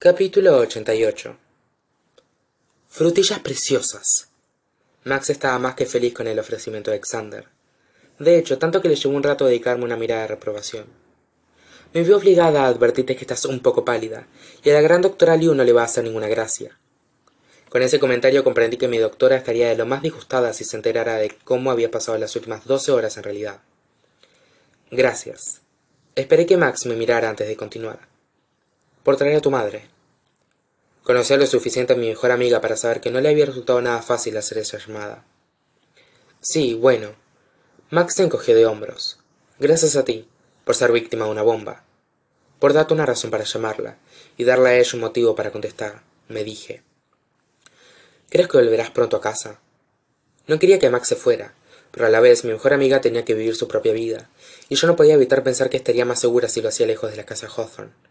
capítulo 88 frutillas preciosas. Max estaba más que feliz con el ofrecimiento de xander de hecho tanto que le llevó un rato dedicarme una mirada de reprobación. Me veo obligada a advertirte que estás un poco pálida y a la gran doctora liu no le va a hacer ninguna gracia. Con ese comentario comprendí que mi doctora estaría de lo más disgustada si se enterara de cómo había pasado las últimas doce horas en realidad. Gracias. Esperé que max me mirara antes de continuar por traer a tu madre. Conocía lo suficiente a mi mejor amiga para saber que no le había resultado nada fácil hacer esa llamada. Sí bueno. Max se encogió de hombros. Gracias a ti por ser víctima de una bomba. Por darte una razón para llamarla y darle a ella un motivo para contestar me dije. Crees que volverás pronto a casa no quería que max se fuera pero a la vez mi mejor amiga tenía que vivir su propia vida y yo no podía evitar pensar que estaría más segura si lo hacía lejos de la casa hawthorne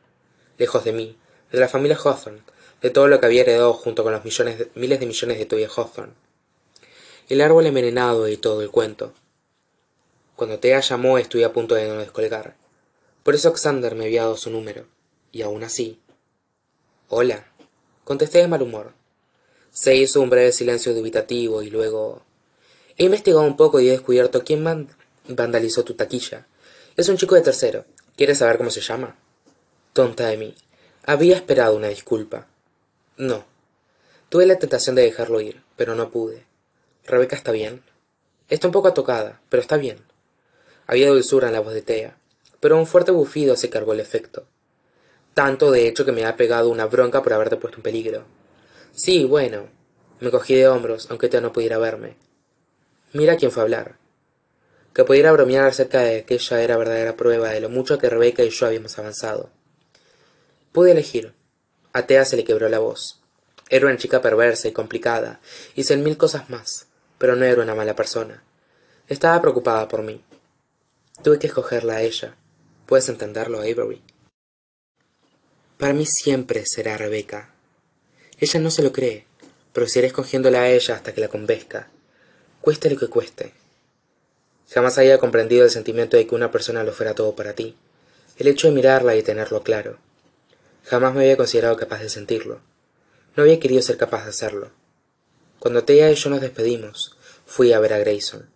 lejos de mí de la familia hawthorne de todo lo que había heredado junto con los millones miles de millones de Toby Hawthorne. El árbol envenenado y todo el cuento. Cuando Thea llamó estuve a punto de no descolgar. Por eso Xander me había dado su número. Y aún así. Hola. Contesté de mal humor. Se hizo un breve silencio dubitativo y luego. He investigado un poco y he descubierto quién vandalizó tu taquilla. Es un chico de tercero. ¿Quieres saber cómo se llama? Tonta de mí. Había esperado una disculpa. No. Tuve la tentación de dejarlo ir, pero no pude. ¿Rebeca está bien? Está un poco atocada, pero está bien. Había dulzura en la voz de Tea, pero un fuerte bufido se cargó el efecto. Tanto, de hecho, que me ha pegado una bronca por haberte puesto en peligro. Sí, bueno. Me cogí de hombros, aunque Tea no pudiera verme. Mira quién fue a hablar. Que pudiera bromear acerca de aquella era verdadera prueba de lo mucho que Rebeca y yo habíamos avanzado. Pude elegir. A se le quebró la voz. Era una chica perversa y complicada, cien mil cosas más, pero no era una mala persona. Estaba preocupada por mí. Tuve que escogerla a ella. ¿Puedes entenderlo, Avery? Para mí siempre será Rebeca. Ella no se lo cree, pero si escogiéndola a ella hasta que la convenzca, cueste lo que cueste. Jamás había comprendido el sentimiento de que una persona lo fuera todo para ti, el hecho de mirarla y tenerlo claro. Jamás me había considerado capaz de sentirlo. No había querido ser capaz de hacerlo. Cuando Thea y yo nos despedimos, fui a ver a Grayson.